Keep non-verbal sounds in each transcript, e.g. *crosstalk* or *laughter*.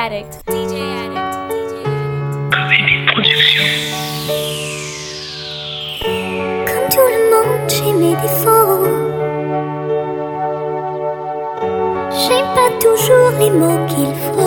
Addict. DJ Addict. Comme tout le monde, j'ai mes défauts. J'ai pas toujours les mots qu'il faut.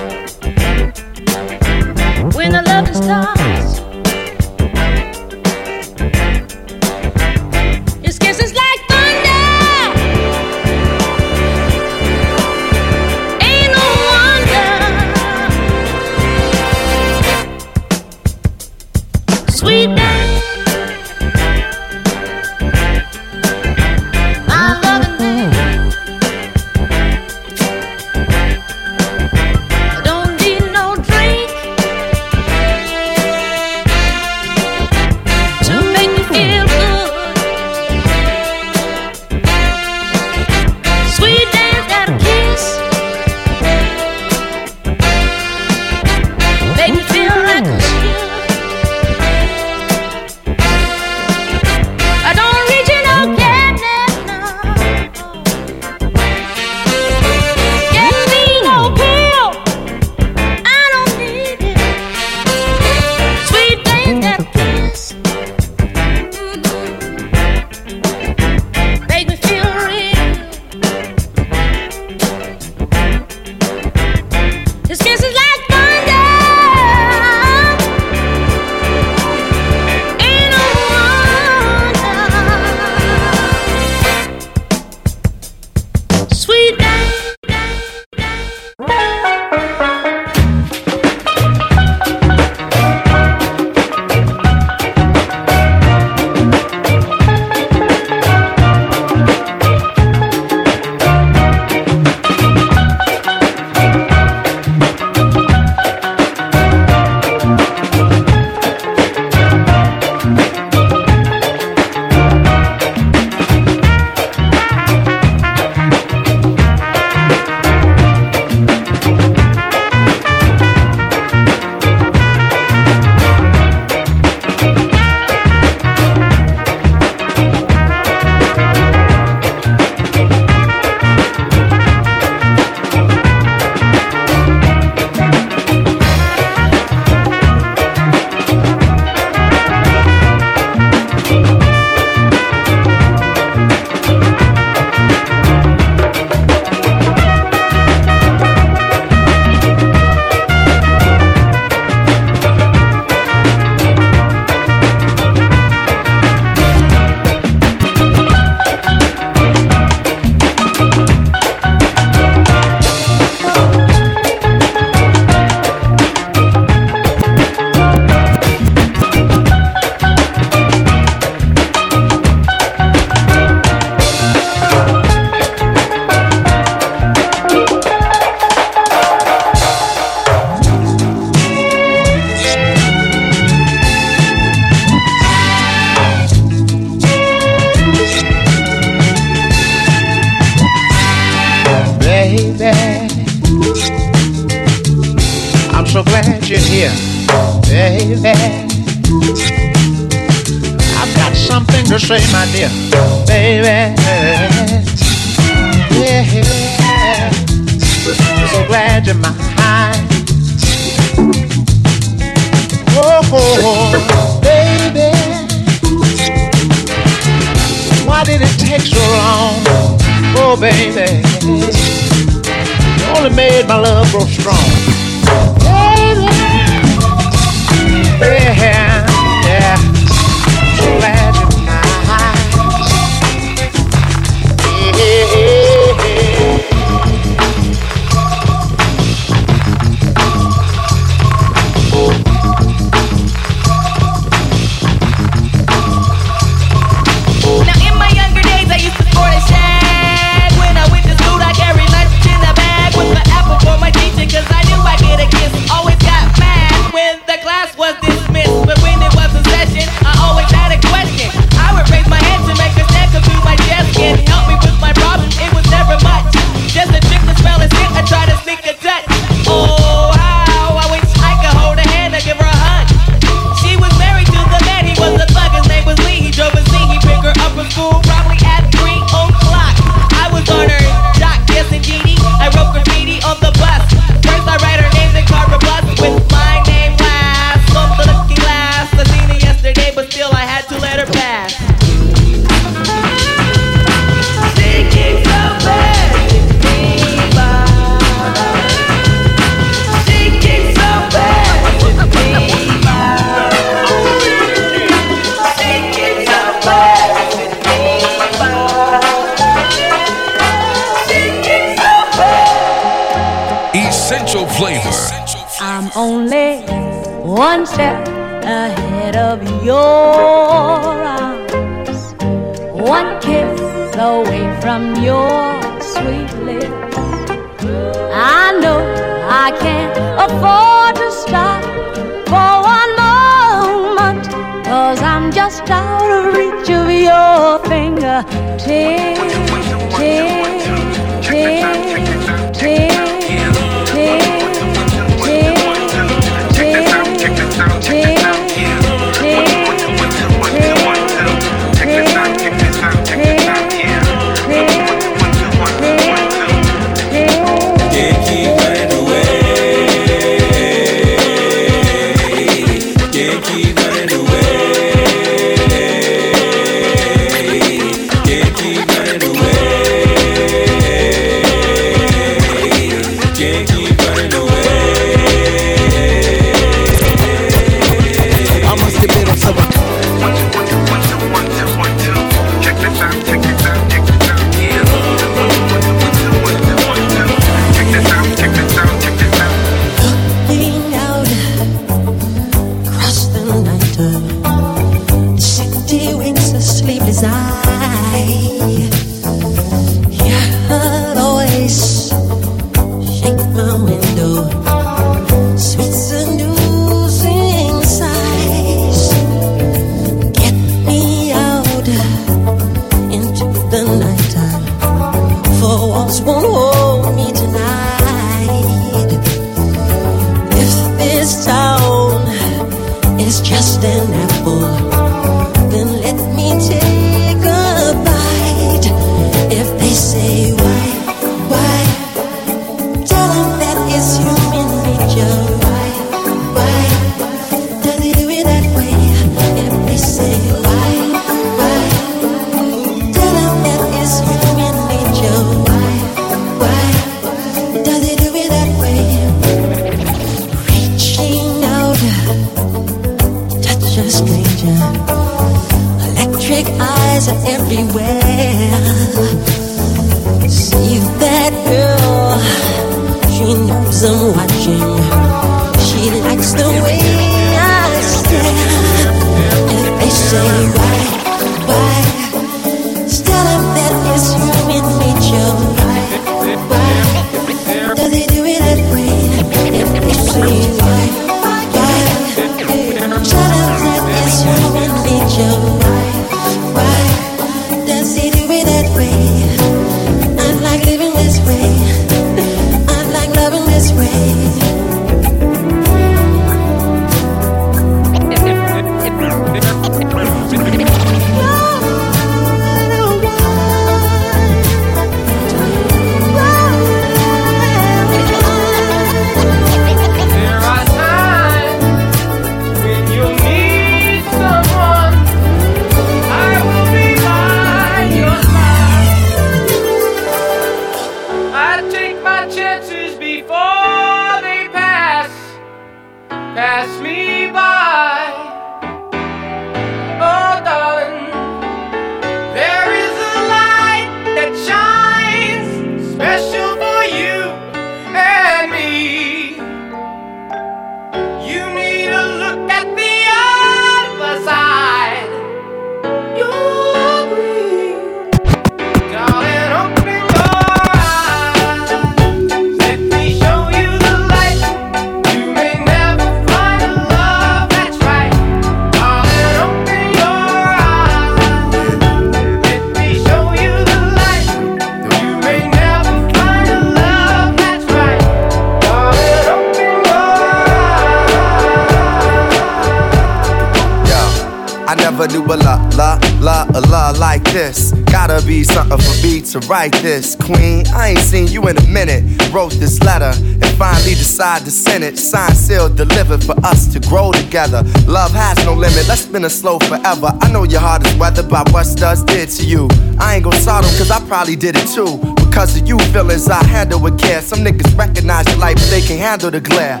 Write this. Queen, I ain't seen you in a minute. Wrote this letter and finally decided to send it. Signed, sealed, delivered for us to grow together. Love has no limit, let's spin it slow forever. I know your heart is weathered by what studs did to you. I ain't gon' sort them, cause I probably did it too. Because of you feelings I handle with care. Some niggas recognize your light, but they can't handle the glare.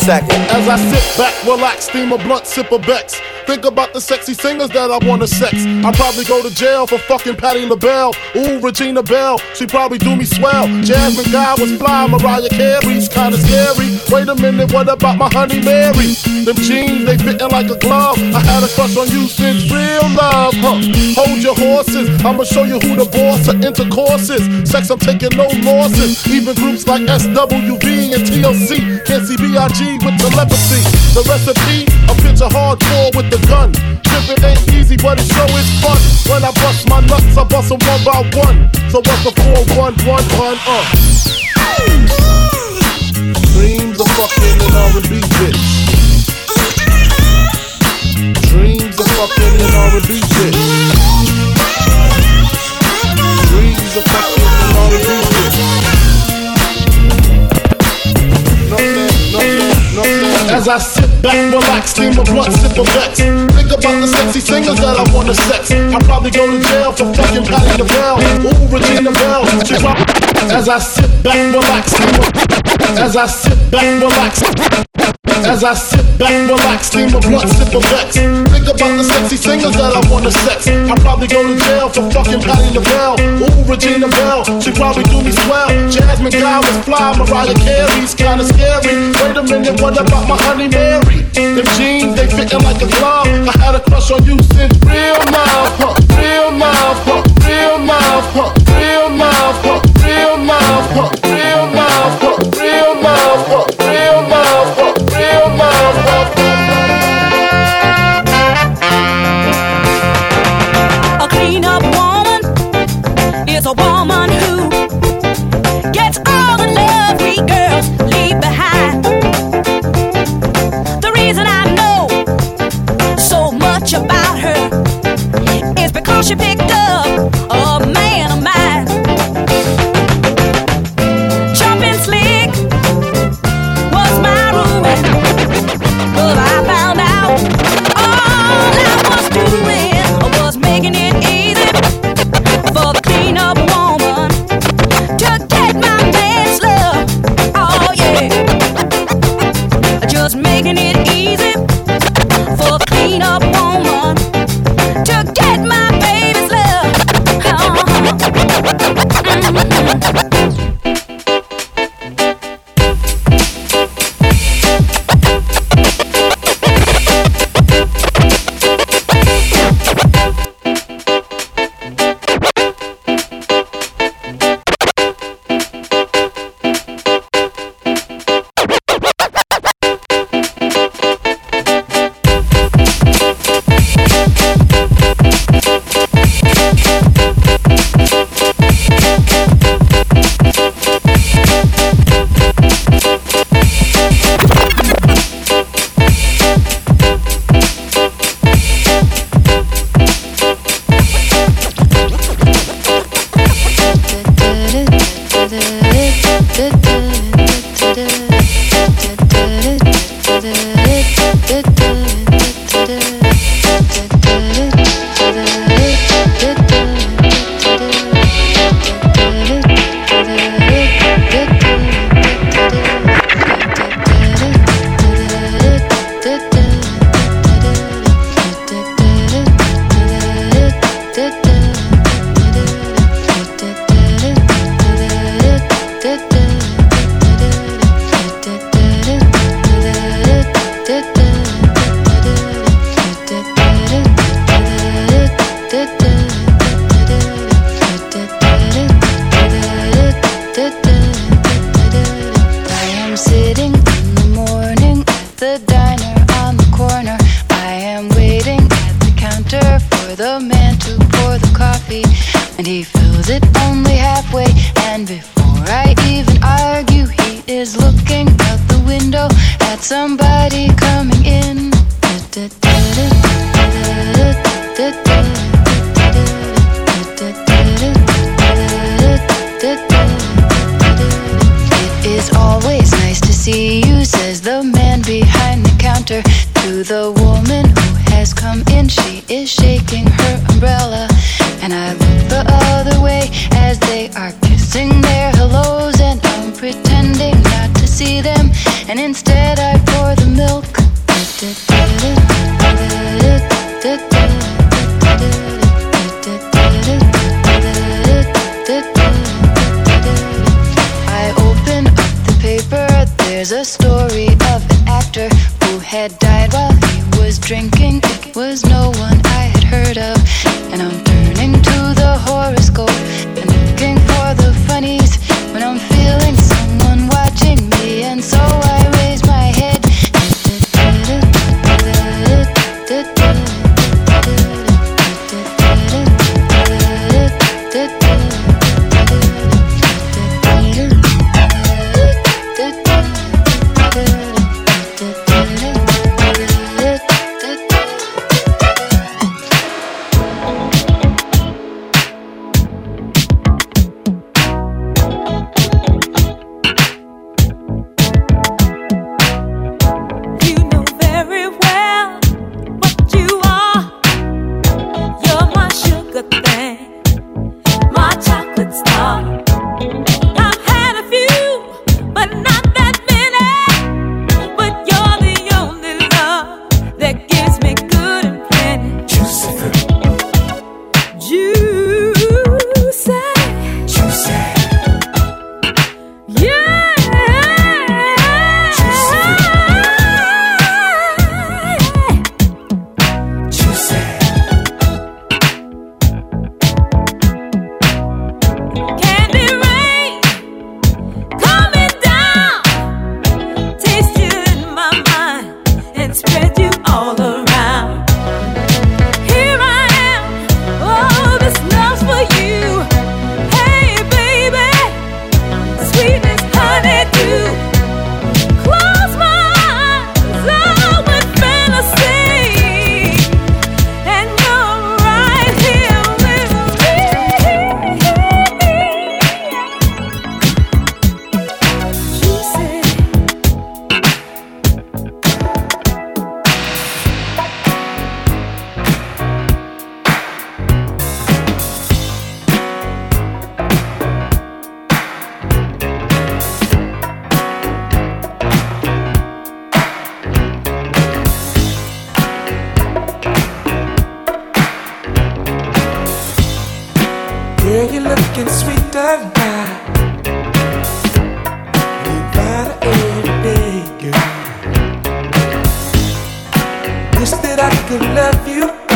Second. As I sit back, relax, steam a blunt, sip a Bex. Think about the sexy singers that I wanna sex. I'll probably go to jail for fucking Patti LaBelle. Ooh, Regina Bell, she probably do me swell. Jasmine Guy was fly, Mariah Carey's kinda scary. Wait a minute, what about my honey Mary? Them jeans, they fitting like a glove. I had a crush on you since real love, huh? Hold your horses, I'ma show you who the boss of intercourse is. Sex, I'm taking no losses. Even groups like SWV and TLC can't see B.I.G. with telepathy. The recipe, a picture hardcore with the gun. Tripping ain't easy, but it sure is fun. When I bust my nuts, I bust them one by one. So what's the 411 uh? Dreams of fucking an R&B bitch. Dreams of fucking an R&B bitch. Dreams of fucking an R&B bitch. No, no, no, no, no. As I sit back, relax, steam a blunt, sip a Vex. Think about the sexy singers that I wanna sex. I'll probably go to jail for fucking Patti LaBelle. Ooh, Regina Bell. As I sit back, relax, As I sit back, relax. As I sit back, relax, steam a blunt, sip of Vex. Think about the sexy singers that I wanna sex. I'll probably go to jail for fucking Patti LaBelle. Ooh, Regina Bell. She probably do me swell. Jasmine Guy was fly, Mariah Carey's kinda scary. Wait a minute, what about my honey Mary? Them jeans, they fitting like a glove. I had a crush on you since real love, huh? Real love, huh? Real love, huh? Real love, huh? Real love, huh? you're looking sweeter now. You gotta aim bigger. Wish that I could love you.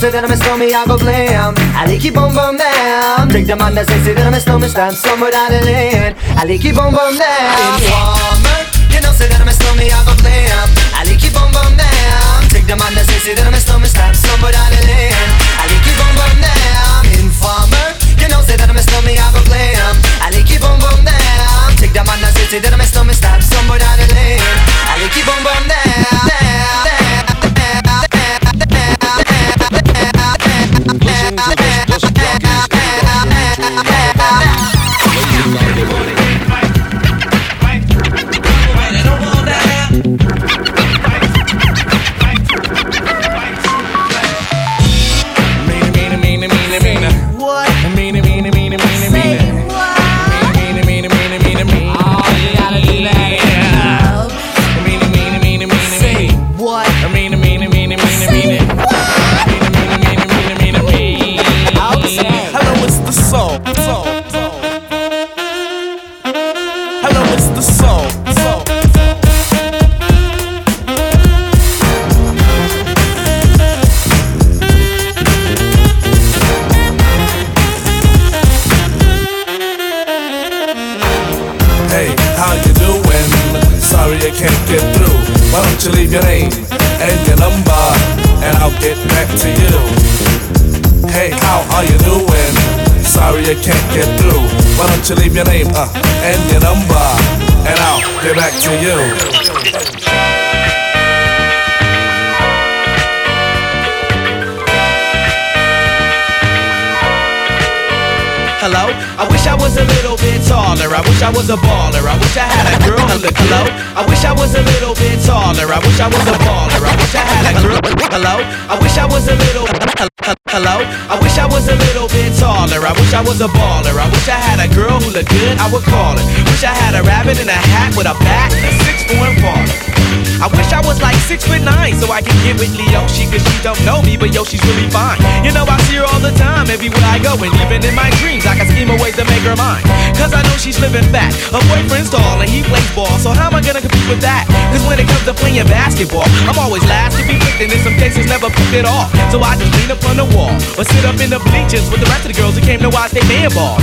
Say that I'm a stormy, I go glam. I like keep on bum down. Take the man say, say that I'm a stormy, stand somewhere down the lane. I like keep on bum down. You know, say that I'm a stormy, I go glam. I like keep on bum down. Take the that say, say that I'm a stormy, stand somewhere down the lane. I like keep on bum down. Informer. You know, say that I'm a stormy, I go glam. I like keep on bum down. Take the that say, say that I'm a stormy, stand somewhere down the lane. I like keep on bum down. Your name uh, and your number, and I'll get back to you. Hello? I wish I taller. I wish I was a baller. I wish I had a girl who looked hello. I wish I was a little bit taller. I wish I was a baller. I wish I had a girl. Hello? I wish I was a little. Hello? I wish I was a little bit taller. I wish I was a baller. I wish I had a girl who looked good. I would call her. Wish I had a rabbit in a hat with a bat and a six foot baller. I wish I was like six foot nine so I could get with Leoshi cause she don't know me, but yo, she's really fine. You know, I see her all the time, everywhere I go, and even in my dreams, I can scheme a ways to make her mine. Cause I know she's living fat. Her boyfriend's tall and he plays ball, so how am I gonna compete with that? Cause when it comes to playing basketball, I'm always last to be picked, and in some cases never picked it off. So I just lean up on the wall, or sit up in the bleachers with the rest of the girls who came to watch they man ball.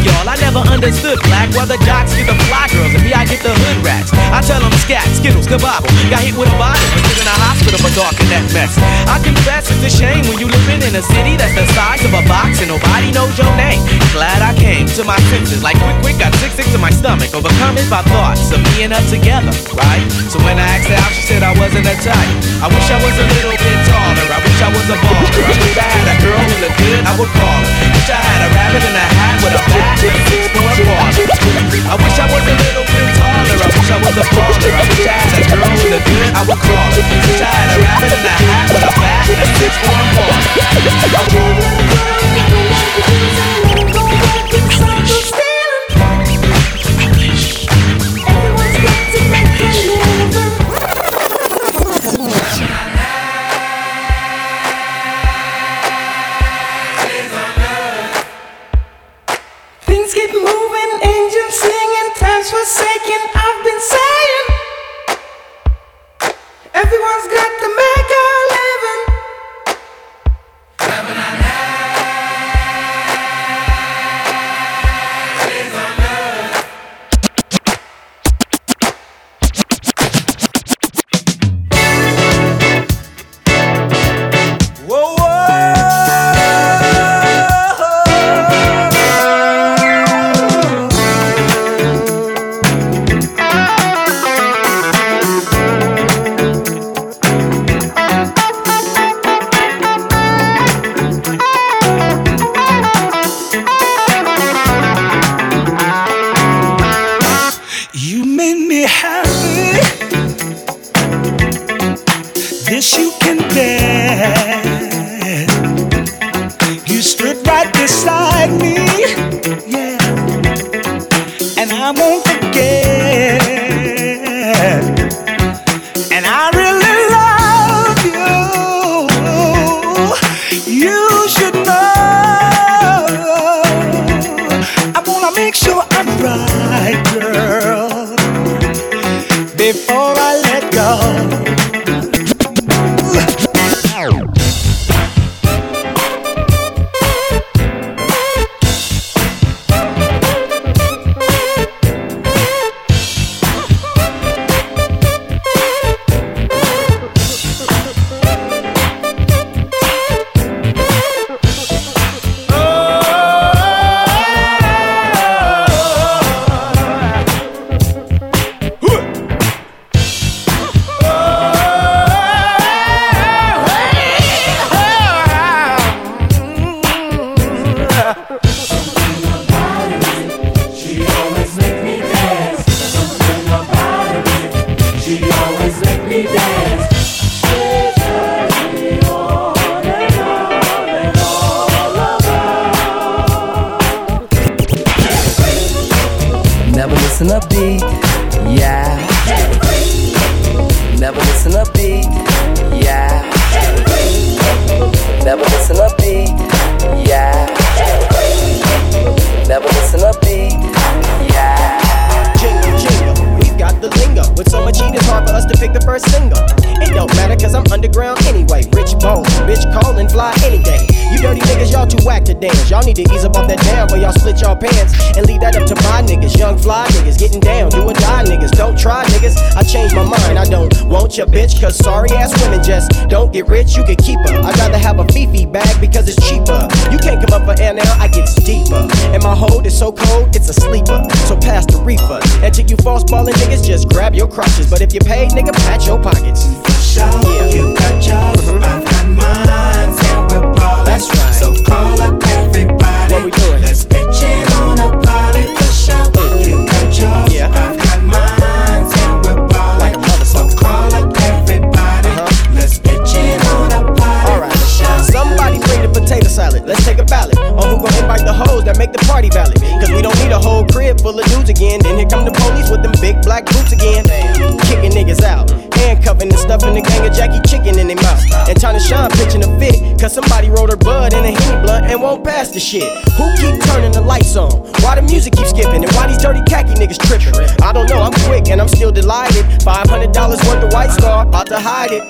Y'all, I never understood black, why the jocks get the fly girls, and me I get the hood rats. I tell them scat, skittles, kabobble. Got hit with a bottle and put in a hospital for talking that mess. I confess it's a shame when you living in a city that's the size of a box and nobody knows your name. Glad I came to my senses, like quick, quick, got sick, sick to my stomach, overcome it by thoughts of and her together, right? So when I asked her out, she said I wasn't a type. I wish I was a little bit taller. I wish I was a baller. I wish I had a girl who looked good. I would call her. Wish I had a rabbit in a hat with a bat and a six foot baller. I wish I was a little bit taller. I wish I was a baller. I wish I had a girl who looked good. I would call her. Wish I had a rabbit in a hat with a bat and a six foot Things forsaken. Need to ease up off that down, but y'all split y'all pants. And leave that up to my niggas. Young fly niggas, getting down, do or die niggas. Don't try niggas, I changed my mind. I don't want your bitch, cause sorry ass women just don't get rich, you can keep her. I'd rather have a Fifi bag because it's cheaper. You can't come up for air now, I get deeper. And my hold is so cold, it's a sleeper. So pass the reefer. And to you false ballin' niggas, just grab your crotches. But if you paid, nigga, pat your pockets. Yeah. You got yours, mm-hmm. I've got mine, make the party valid. Cause we don't need a whole crib full of dudes again. Then here come the police with them big black boots again. Kicking niggas out. Handcuffing and stuffing the gang of Jackie chicken in their mouth. And China Shine pitching a fit. Cause somebody rolled her bud in a henny blunt and won't pass the shit. Who keep turning the lights on? Why the music keep skipping? And why these dirty khaki niggas tripping? I don't know, I'm quick and I'm still delighted. $500 worth of White Star, about to hide it.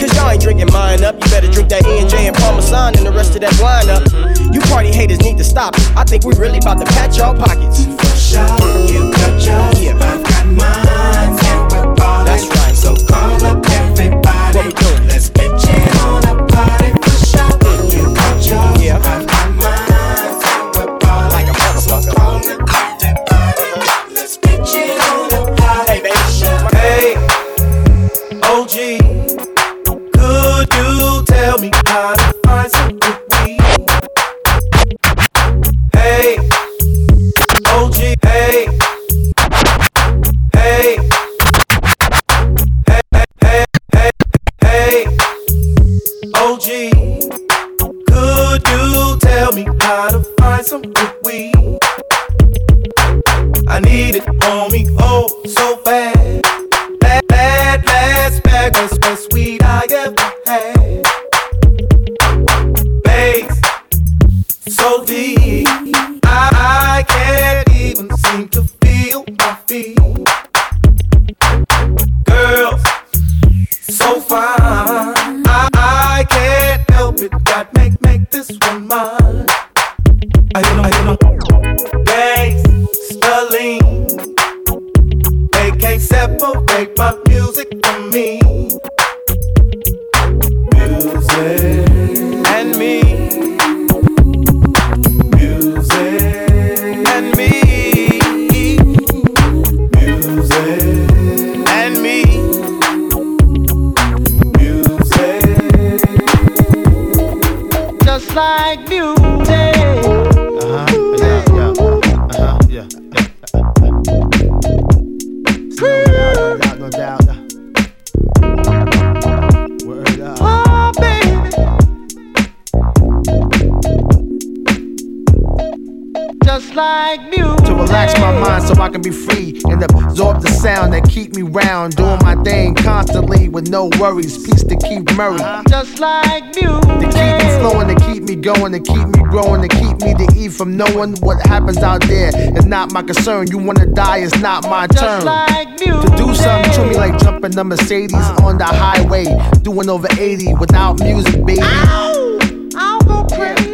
Cause y'all ain't drinking mine up. You better drink that E&J and Parmesan and the rest of that wine up. You party haters need to stop it. I think we really about to patch y'all pockets. For sure, you got yours, yeah. On me, Just like music. To relax my mind so I can be free and absorb the sound that keep me round. Doing my thing constantly with no worries. Peace to Keith Murray. Just like music. To keep me flowing, to keep me going, to keep me growing, to keep me to eat from knowing what happens out there. It's not my concern. You wanna die, it's not my turn. like To do something to me like jumping the Mercedes uh. on the highway, doing over 80 without music, baby. I'll go crazy.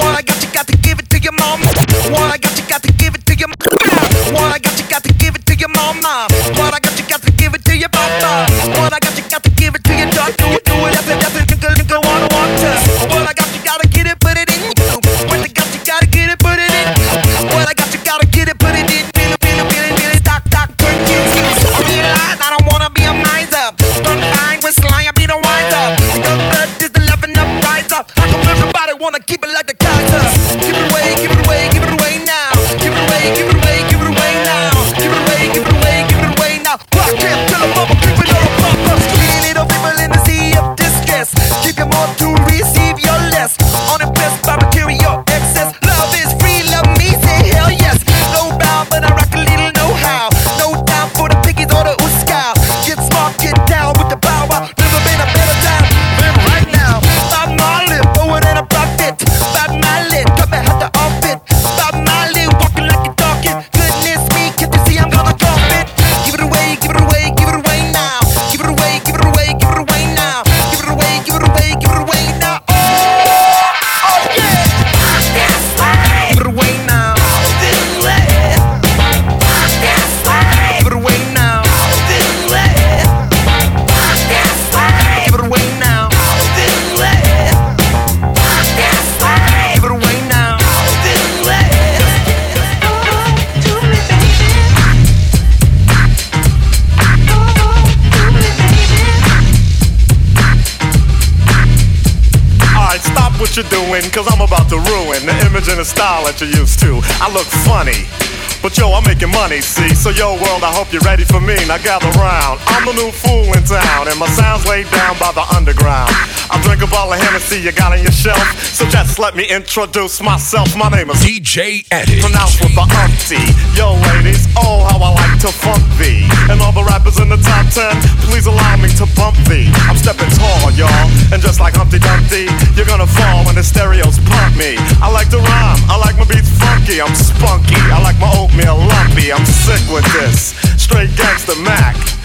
What I that you're used to. I look funny. But yo, I'm making money, see? So yo, world, I hope you're ready for me. Now gather round. I'm the new fool in town, and my sound's laid down by the underground. I drink a bottle of Hennessy you got on your shelf. So just let me introduce myself. My name is DJ Eddie. Pronounced with the umpty. Yo, ladies, oh, how I like to funk thee. And all the rappers in the top ten, please allow me to bump thee. I'm stepping tall, y'all. And just like Humpty Dumpty, you're gonna fall when the stereos pump me. I like to rhyme, I like my beats funky, I'm spunky. I like my oatmeal lumpy, I'm sick with this. Straight gangster Mac.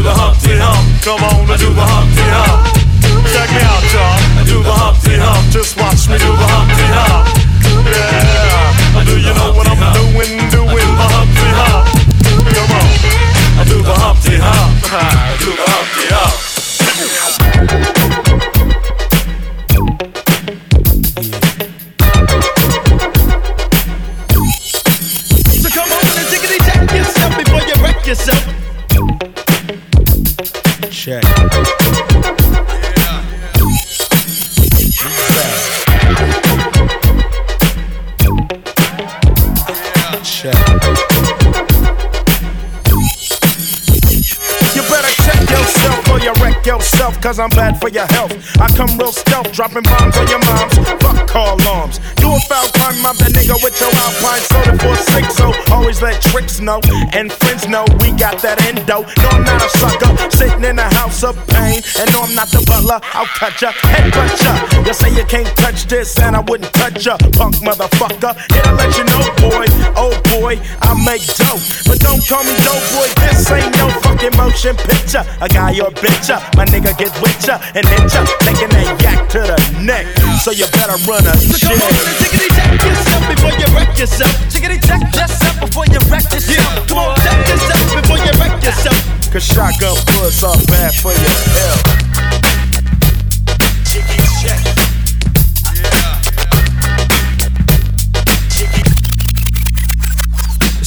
Do the Humpty Hump. Come on, do the Humpty Hump. Check me out, y'all. Do the Humpty Hump. Just watch me do the Humpty Hump. Yeah. Do you know what I'm doing? Doing the Humpty Hump. Come on. Do the Humpty Hump. Do the Humpty Hump. So check. Check. You better check yourself or you wreck yourself. Cause I'm bad for your health. I come real stealth, dropping bombs on your moms. Fuck call alarms. You a foul crime, I'm nigga with your alpine soda for six. So always let tricks know and friends know we got that endo. No, I'm not a sucker, sitting in a house of pain. And no, I'm not the butler, I'll cut ya, head cut ya. You say you can't touch this, and I wouldn't touch ya, punk motherfucker. Here to let you know, boy, oh boy, I make dope. But don't call me dope boy, this ain't no fucking motion picture. A guy or bitch, ya, my nigga get with ya and hit ya, taking that yak to the neck. So you better run a So shit. come on and tickety check yourself before you wreck yourself. Tickety check yourself before you wreck yourself. Yeah, come on, check yourself before you wreck yourself. Cause shotgun bullets are bad for your health.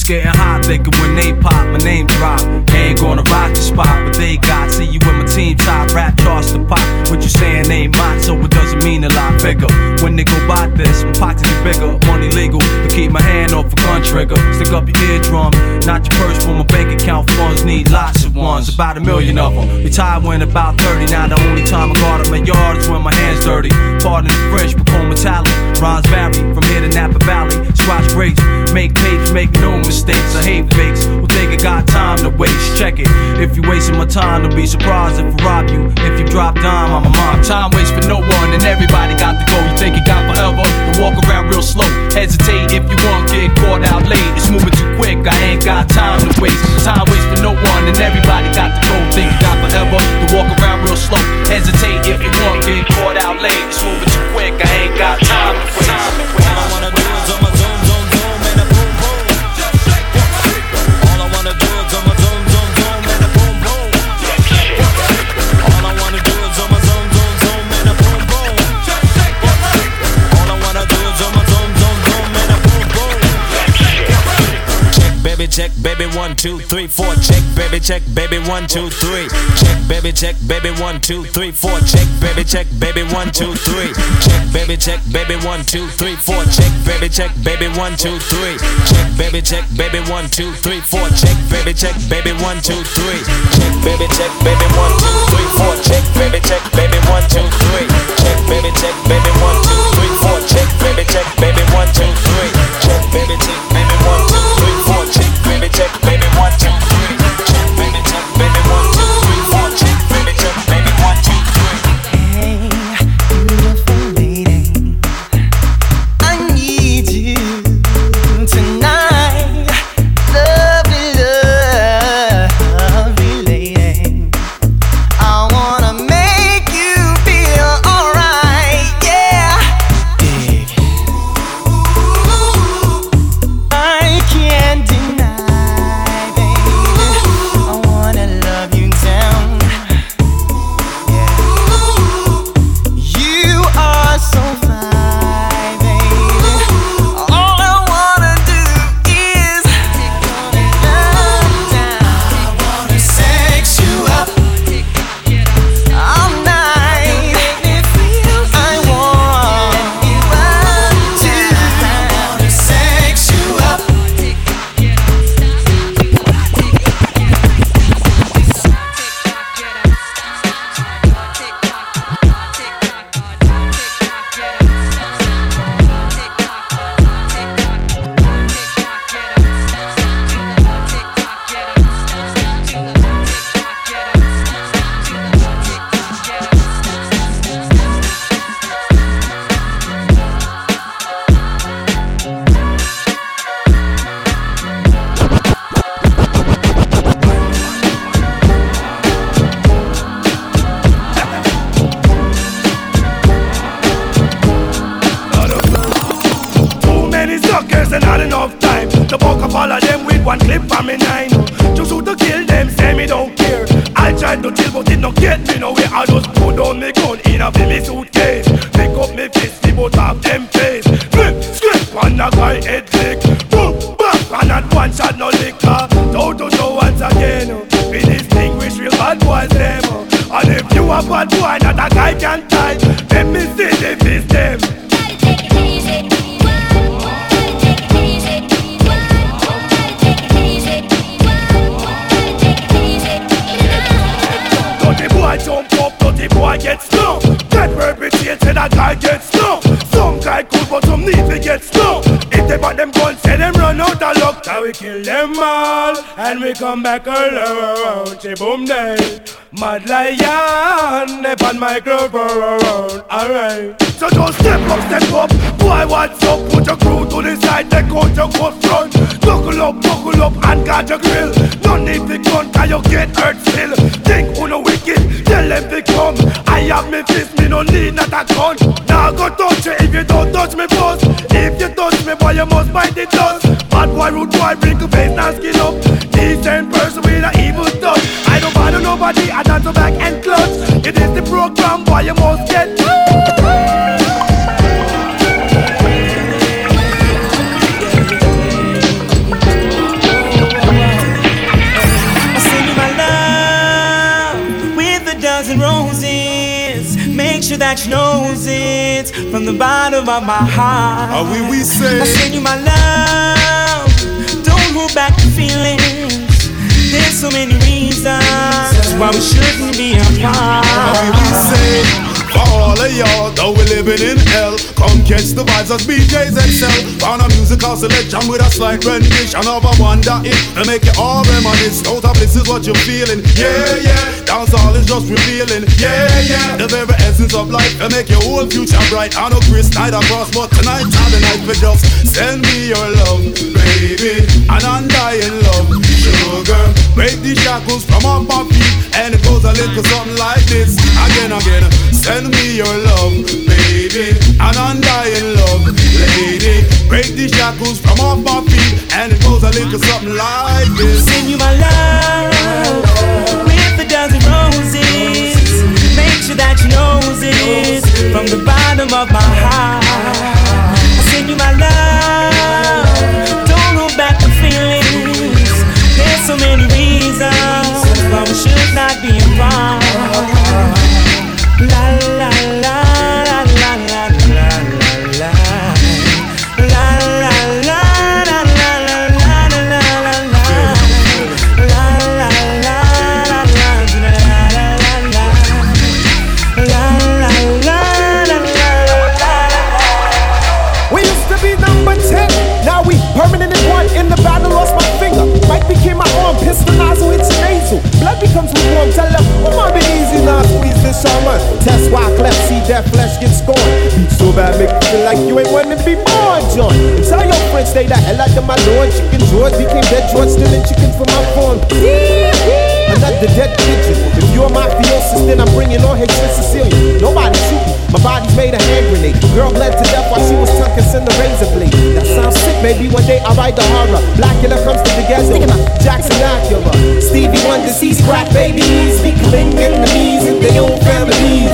It's getting hot, thinking when they pop, my name drop. Ain't gonna rock the spot, but they got. See you in my team top, rap charts the pop. What you saying ain't mine, so it doesn't mean a lot bigger. When they go by this, my pockets are bigger, money legal. To keep my hand off a gun trigger. Stick up your eardrum, not your purse for my bank account funds. Need lots of ones, about a million of them. Retired when about 30, now the only time I guard in my yard is when my hands dirty. Pardon the French, become metallic. Rhymes vary from here to Napa Valley. Scratch breaks, make tapes, make no mistakes. I hate fakes. Who think I got time to waste? Check it. If you wasting my time, don't be surprised if I rob you. If you drop dime, I'm a mom. Time waits for no one, and everybody got to go. You think you got forever? Then walk around real slow. Hesitate if you want, get caught out late. It's moving too quick, I ain't got time to waste. Time waits for no one, and everybody got to go. Think you got forever? Then walk around real slow. Hesitate if you want, get caught out late. It's moving too quick, I ain't got time to waste. All I wanna do is Check, baby, one, two, three, four. Check, baby, check, baby, one, two, three. Check, baby, check, baby, one, two, three, four. Check, baby, check, baby, one, two, three. Check, baby, check, baby, one, two, three, four. Check, baby, check, baby, one, two, three. Check, baby, check, baby, one, two, three, four. Check, baby, check, baby, one, two, three. Check, baby, check, baby, one, two, three, four. Check, baby, check, baby, one, two, three. Check, baby, check, baby, one, two, three, four. Check, baby, check, baby, one, two, three. Check, baby, check, baby, one, two, three, baby, check, baby, one, two, come back alone. Say boom day, mad lion, they on microphone. Alright, so just step up, step up. Boy, what's up? Put your crew to the side, they go to go front. Buckle up, buckle up, and guard your grill. No need to gun, cause you get hurt still. Think who no wicked, tell them to come. I have me fist, me no need not a gun. Now go touch it if you don't touch me boss. If you touch me, boy, you must bite the dust. Bad boy, rude boy, wrinkle face, now skin up. I back and clutch. It is the program, boy, you must get. I send you my love with a dozen roses. Make sure that you knows it from the bottom of my heart. Ah we oui, c'est- I send you my love. Don't hold back the feelings. There's so many reasons why we far y'all, though we living in hell, come catch the vibes as BJ's excel. Found a musical selection with a slight rendition of a wonder it to make it all reminisce. Out of this is what you're feeling, yeah, yeah. Dance all is just revealing, yeah, yeah. The very essence of life to make your whole future bright. I know Chris night across, but tonight time the night for just send me your love, baby, an undying love, sugar. Break the shackles from off my feet, and it goes a little something like this. Again, again, send me your love, baby, an undying love, lady. Break these shackles from off my feet, and it goes a little something like this. Send you my love with a dozen roses. Make sure that you knows it from the bottom of my heart. I send you my love. Don't hold back the feelings. There's so many reasons why we should not be apart. Blood becomes lukewarm. Tell them, come on, baby easy now, squeeze this summer. Test why cleft, see that flesh get scorned. Beat so bad, make you feel like you ain't wanting to be born, John. And tell your friends, stay the hell out of my lord. Chicken George became dead George, stealing chicken from my farm. Another dead pigeon. If you're my theosis, then I'm bringing on his Sicilian. Nobody shoot me. My body's made a hand grenade. Girl bled to death while she was tucking in the razor blade. That sounds sick. Maybe one day I'll write the horror. Blacula comes to the ghetto. Jackson Acura. Stevie Wonder sees crack babies. Becoming enemies in their own families.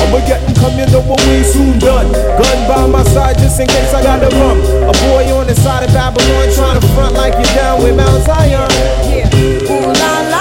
I'ma get them coming over way soon done. Gun by my side just in case I gotta run. A boy on the side of Babylon trying to front like you're down with Mount Zion. Yeah. Ooh la la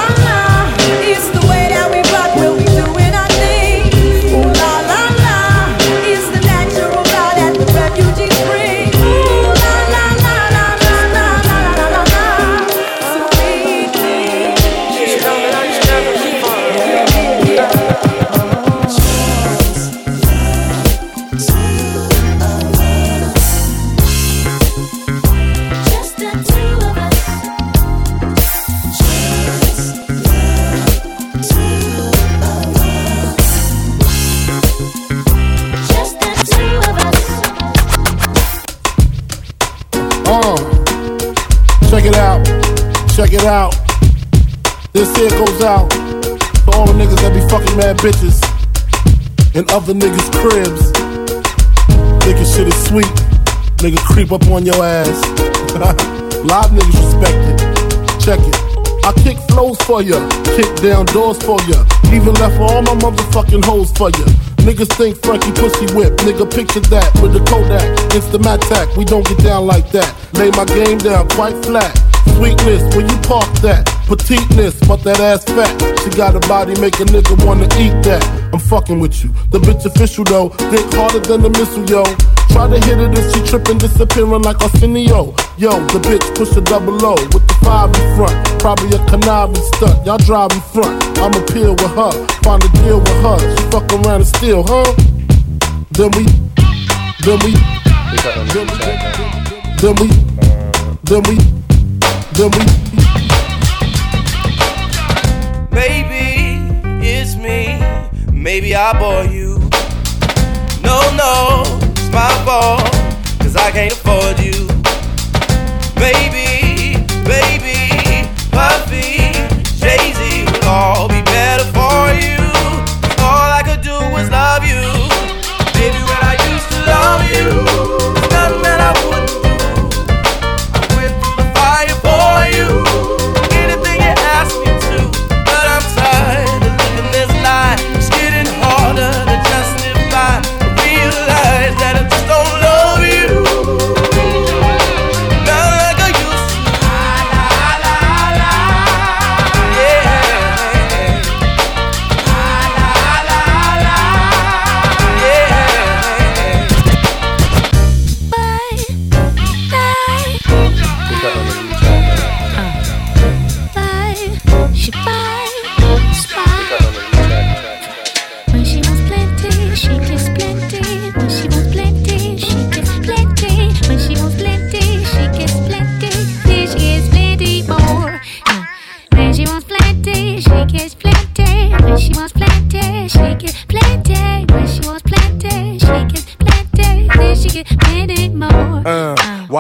it out. This here goes out to all the niggas that be fucking mad bitches and other niggas' cribs. Thinking shit is sweet, nigga creep up on your ass. *laughs* Live niggas respect it. Check it. I kick flows for ya, kick down doors for ya, even left all my motherfucking hoes for ya. Niggas think Frankie pussy whip, nigga picture that with the Kodak, Instamatic. We don't get down like that. Lay my game down quite flat. Sweetness, where you park that? Petiteness, but that ass fat. She got a body, make a nigga wanna eat that. I'm fucking with you. The bitch official though, dick harder than the missile, yo. Try to hit it if she tripping, disappearing like Arsenio. Yo, the bitch push a double O with the five in front. Probably a conniving stunt. Y'all drive in front. I'ma peel with her, find a deal with her. She fuck around and steal, huh? Then we, then we, then we, then we, then we, then we. Maybe it's me. Maybe I bore you. No, no, it's my fault. Cause I can't afford you. Baby, baby, Puffy, Jay Z would all be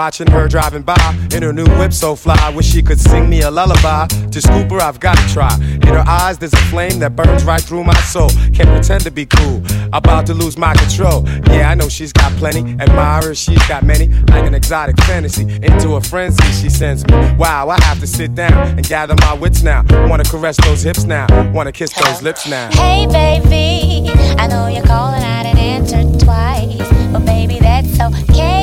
watching her driving by in her new whip so fly, wish she could sing me a lullaby. To scoop her, I've got to try. In her eyes, there's a flame that burns right through my soul. Can't pretend to be cool, about to lose my control. Yeah, I know she's got plenty. Admirers, she's got many. Like an exotic fantasy, into a frenzy she sends me. Wow, I have to sit down and gather my wits now. Wanna caress those hips now, wanna kiss those lips now. Hey, baby, I know you're calling, I didn't answer twice. But, baby, that's okay,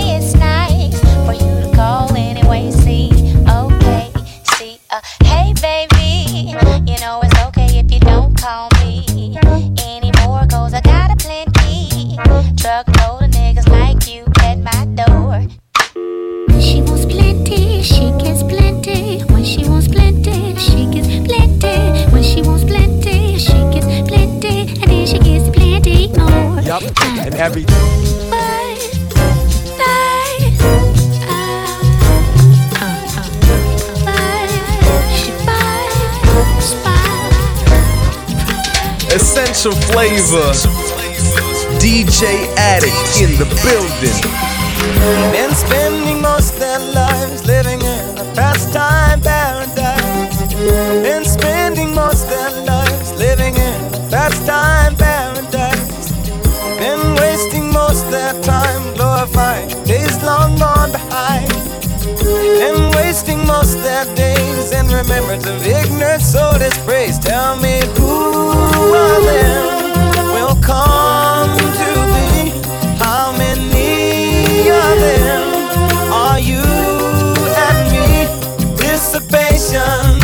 and every. Essential flavor. DJ Addict in the building. Remembrance of ignorance, so dispraise. Tell me who of them will come to be? How many of them are you and me? Dissipation,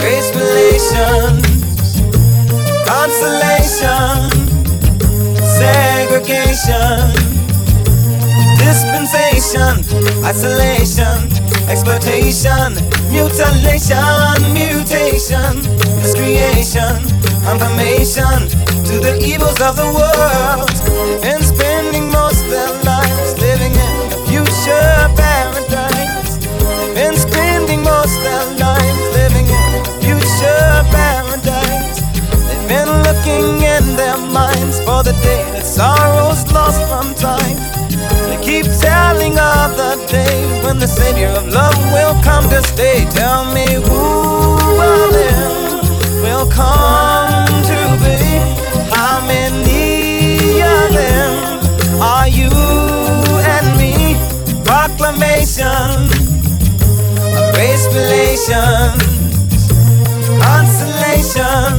grace relations, consolation, segregation, dispensation, isolation, exploitation, mutilation, mutation, miscreation, confirmation to the evils of the world, and spending most their lives living in a future paradise, and spending most their lives living in a future paradise. They've been looking in their minds for the day that sorrow's lost from time. They keep telling of the day when the Savior of love will come to stay. Tell me who of them? Will come to be? How many of them? Are you and me? Proclamation. Grace consolation,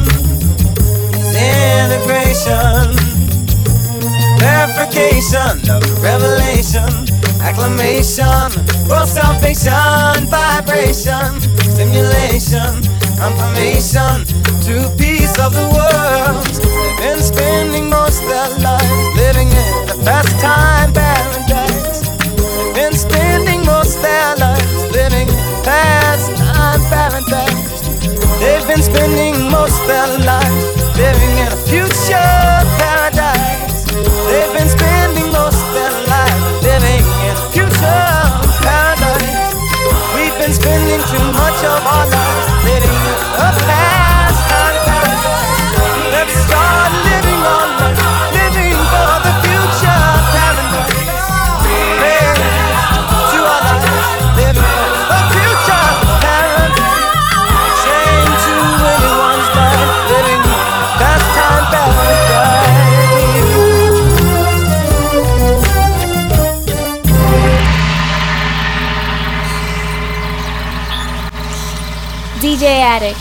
integration verification of revelation, acclamation, world salvation, vibration, stimulation, confirmation to peace of the world. They've been spending most their lives living in a pastime paradise. They've been spending most their lives living in a pastime paradise. They've been spending most their lives much of our lives DJ Addict.